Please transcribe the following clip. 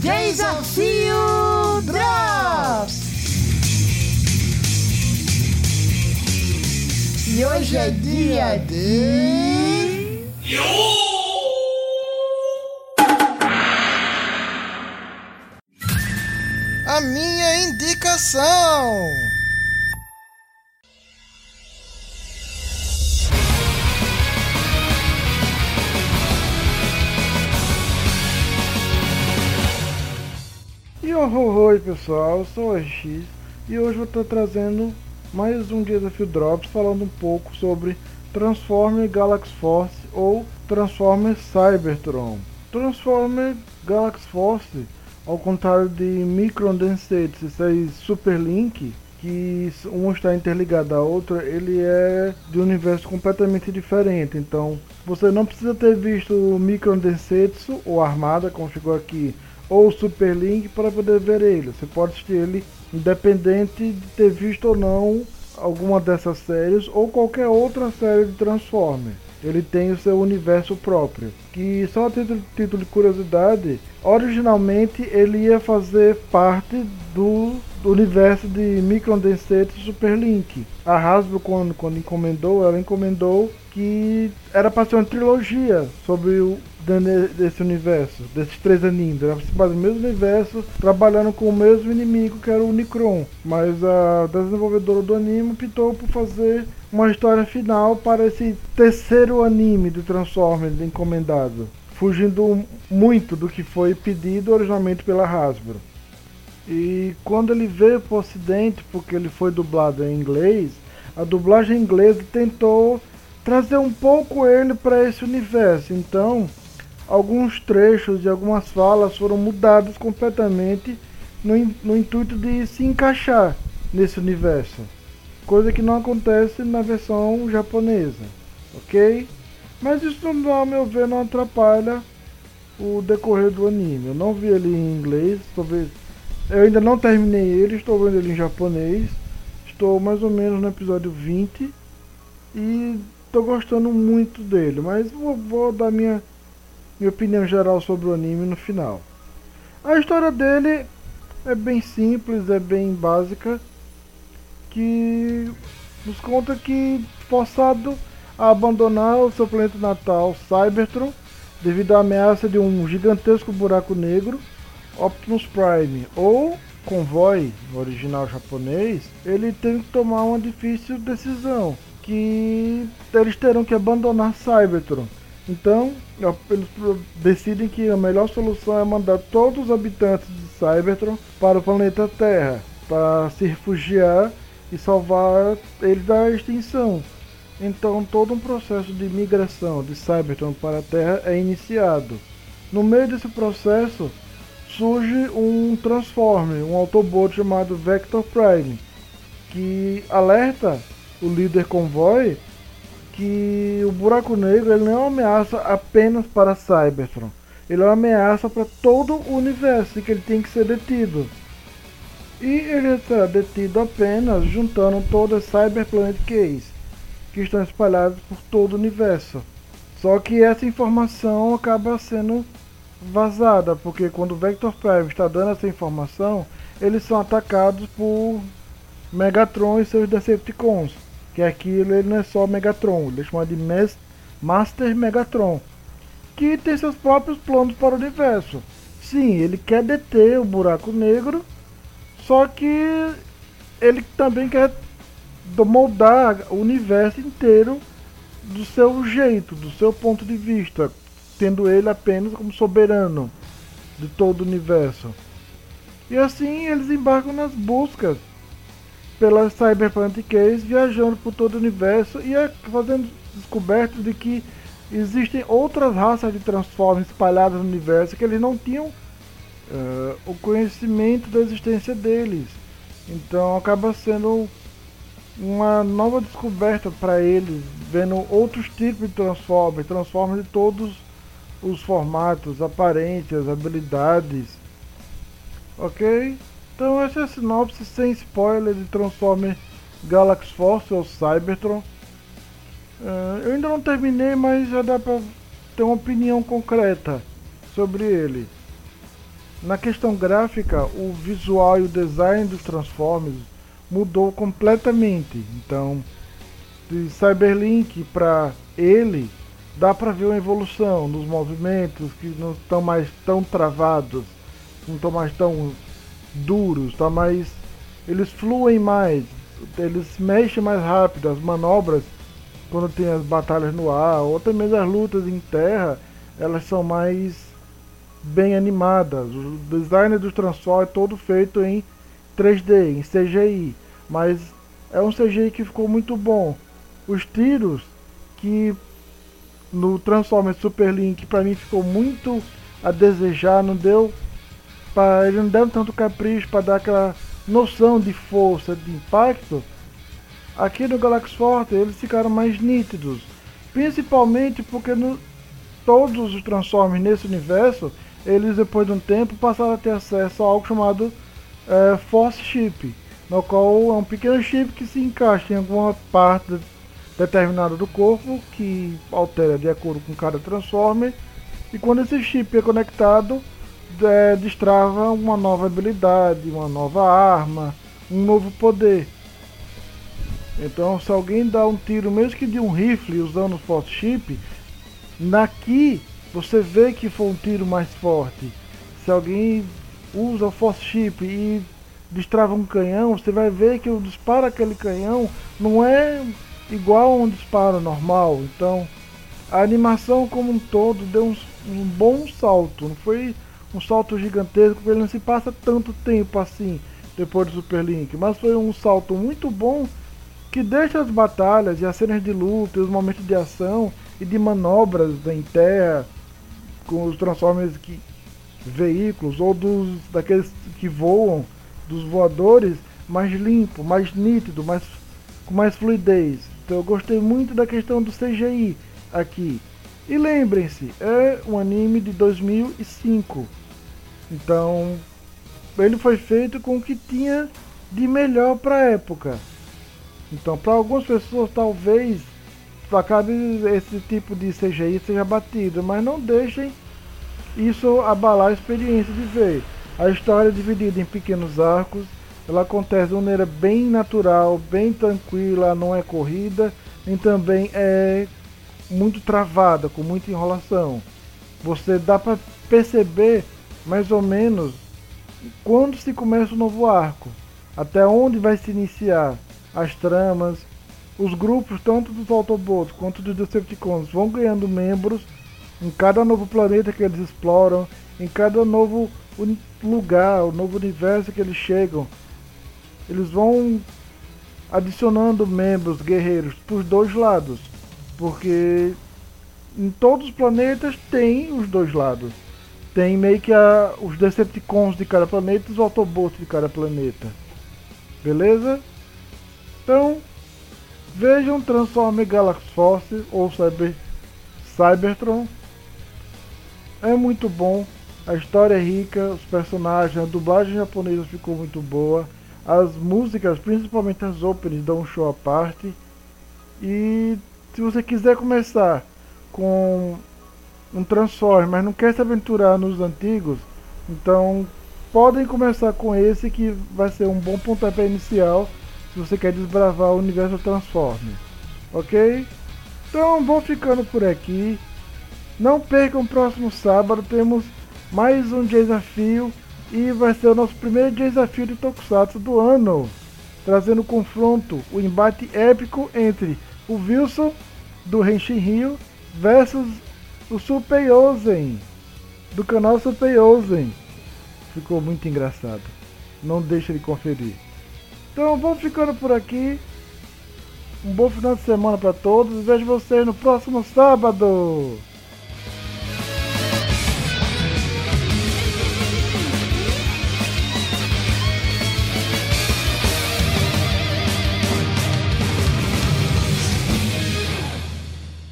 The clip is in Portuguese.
Desafio Drops! E hoje é dia de. A minha indicação! Oi pessoal, eu sou o RX e hoje vou estar trazendo mais um Desafio Drops falando um pouco sobre Transformer Galaxy Force ou Transformer Cybertron. Transformer Galaxy Force, ao contrário de Micron Density e Super Link, que um está interligado à outra, ele é de um universo completamente diferente. Então, você não precisa ter visto Micron Densetsu ou Armada, como ficou aqui, ou o Super Link para poder ver ele. Você pode assistir ele independente de ter visto ou não alguma dessas séries ou qualquer outra série de Transformers. Ele tem o seu universo próprio. Que só a título, título de curiosidade, originalmente ele ia fazer parte do, do universo de Microdensate Super Link. A Hasbro quando, quando encomendou, ela encomendou que era para ser uma trilogia sobre o desse universo, desses três animes. Era do mesmo universo, trabalhando com o mesmo inimigo que era o Unicron. Mas a desenvolvedora do anime optou por fazer uma história final para esse terceiro anime de Transformers encomendado, fugindo muito do que foi pedido originalmente pela Hasbro. E quando ele veio para o ocidente, porque ele foi dublado em inglês, a dublagem inglesa tentou trazer um pouco ele para esse universo. Então, alguns trechos e algumas falas foram mudados completamente no, no intuito de se encaixar nesse universo. Coisa que não acontece na versão japonesa, ok? Mas isso, ao meu ver, não atrapalha o decorrer do anime. Eu não vi ele em inglês, talvez. Eu ainda não terminei ele, estou vendo ele em japonês. Estou mais ou menos no episódio 20 e estou gostando muito dele. Mas vou, vou dar minha minha opinião geral sobre o anime no final. A história dele é bem simples, é bem básica, que nos conta que forçado a abandonar o seu planeta natal, Cybertron, devido à ameaça de um gigantesco buraco negro, Optimus Prime, ou Convoy, original japonês, ele tem que tomar uma difícil decisão, que eles terão que abandonar Cybertron então, eles decidem que a melhor solução é mandar todos os habitantes de Cybertron para o planeta Terra, para se refugiar e salvar eles da extinção. Então, todo um processo de migração de Cybertron para a Terra é iniciado. No meio desse processo, surge um Transformer, um Autobot chamado Vector Prime, que alerta o líder convoy que o buraco negro ele não é uma ameaça apenas para Cybertron. Ele é uma ameaça para todo o universo e que ele tem que ser detido. E ele será detido apenas juntando todas as Cyberplanet Keys que estão espalhadas por todo o universo. Só que essa informação acaba sendo vazada, porque quando o Vector Prime está dando essa informação, eles são atacados por Megatron e seus Decepticons que aquilo ele não é só Megatron, ele é chamado de Master Megatron, que tem seus próprios planos para o universo. Sim, ele quer deter o buraco negro, só que ele também quer moldar o universo inteiro do seu jeito, do seu ponto de vista, tendo ele apenas como soberano de todo o universo. E assim eles embarcam nas buscas pelas Cyberpunk Case, viajando por todo o universo e fazendo descobertas de que existem outras raças de Transformers espalhadas no universo que eles não tinham uh, o conhecimento da existência deles. Então acaba sendo uma nova descoberta para eles, vendo outros tipos de Transformers, Transformers de todos os formatos, aparências, habilidades. Ok? Então essa é a sinopse sem spoiler de Transformer Galaxy Force ou Cybertron. Uh, eu ainda não terminei, mas já dá pra ter uma opinião concreta sobre ele. na questão gráfica, o visual e o design dos Transformers mudou completamente. Então, de Cyberlink para ele, dá para ver uma evolução nos movimentos que não estão mais tão travados, não estão mais tão duros, tá mais eles fluem mais, eles mexem mais rápido, as manobras quando tem as batalhas no ar, ou até mesmo as lutas em terra, elas são mais bem animadas. O design do Transform é todo feito em 3D, em CGI, mas é um CGI que ficou muito bom. Os tiros que no Transformers Super Link para mim ficou muito a desejar, não deu para ele não deu tanto capricho para dar aquela noção de força, de impacto. Aqui no Galaxy Force eles ficaram mais nítidos, principalmente porque no, todos os Transformers nesse universo eles depois de um tempo passaram a ter acesso a algo chamado é, Force Chip, no qual é um pequeno chip que se encaixa em alguma parte determinada do corpo, que altera de acordo com cada Transformer, e quando esse chip é conectado, é, destrava uma nova habilidade, uma nova arma, um novo poder. Então, se alguém dá um tiro, mesmo que de um rifle usando o Force Chip, naqui você vê que foi um tiro mais forte. Se alguém usa o Force Chip e destrava um canhão, você vai ver que o disparo aquele canhão não é igual a um disparo normal. Então, a animação como um todo deu um, um bom salto. Não foi um salto gigantesco, ele não se passa tanto tempo assim depois do Super Link, mas foi um salto muito bom que deixa as batalhas e as cenas de luta, e os momentos de ação e de manobras em terra com os Transformers que veículos ou dos daqueles que voam, dos voadores, mais limpo, mais nítido, mais com mais fluidez. Então eu gostei muito da questão do CGI aqui. E lembrem-se, é um anime de 2005. Então, ele foi feito com o que tinha de melhor para a época. Então, para algumas pessoas, talvez acabe esse tipo de CGI seja batido, mas não deixem isso abalar a experiência de ver. A história é dividida em pequenos arcos, ela acontece de maneira bem natural, bem tranquila, não é corrida, nem também é muito travada, com muita enrolação. Você dá para perceber mais ou menos quando se começa o novo arco, até onde vai se iniciar as tramas, os grupos, tanto dos Autobots quanto dos Decepticons, vão ganhando membros em cada novo planeta que eles exploram, em cada novo lugar, o novo universo que eles chegam. Eles vão adicionando membros guerreiros por dois lados, porque em todos os planetas tem os dois lados. Tem meio que a, os Decepticons de cada planeta e os Autobots de cada planeta. Beleza? Então, Vejam Transforme Galaxy Force ou Cyber, Cybertron. É muito bom, a história é rica, os personagens, a dublagem japonesa ficou muito boa. As músicas, principalmente as openings, dão um show à parte. E se você quiser começar com um Transform, mas não quer se aventurar nos antigos, então podem começar com esse que vai ser um bom pontapé inicial se você quer desbravar o universo Transformers, ok? Então vou ficando por aqui. Não percam, próximo sábado temos mais um desafio e vai ser o nosso primeiro desafio de Tokusatsu do ano, trazendo confronto, o embate épico entre o Wilson do Henshin Rio versus o Super Yosen do canal Super Yosen. Ficou muito engraçado. Não deixe de conferir. Então vamos ficando por aqui. Um bom final de semana para todos. Vejo vocês no próximo sábado.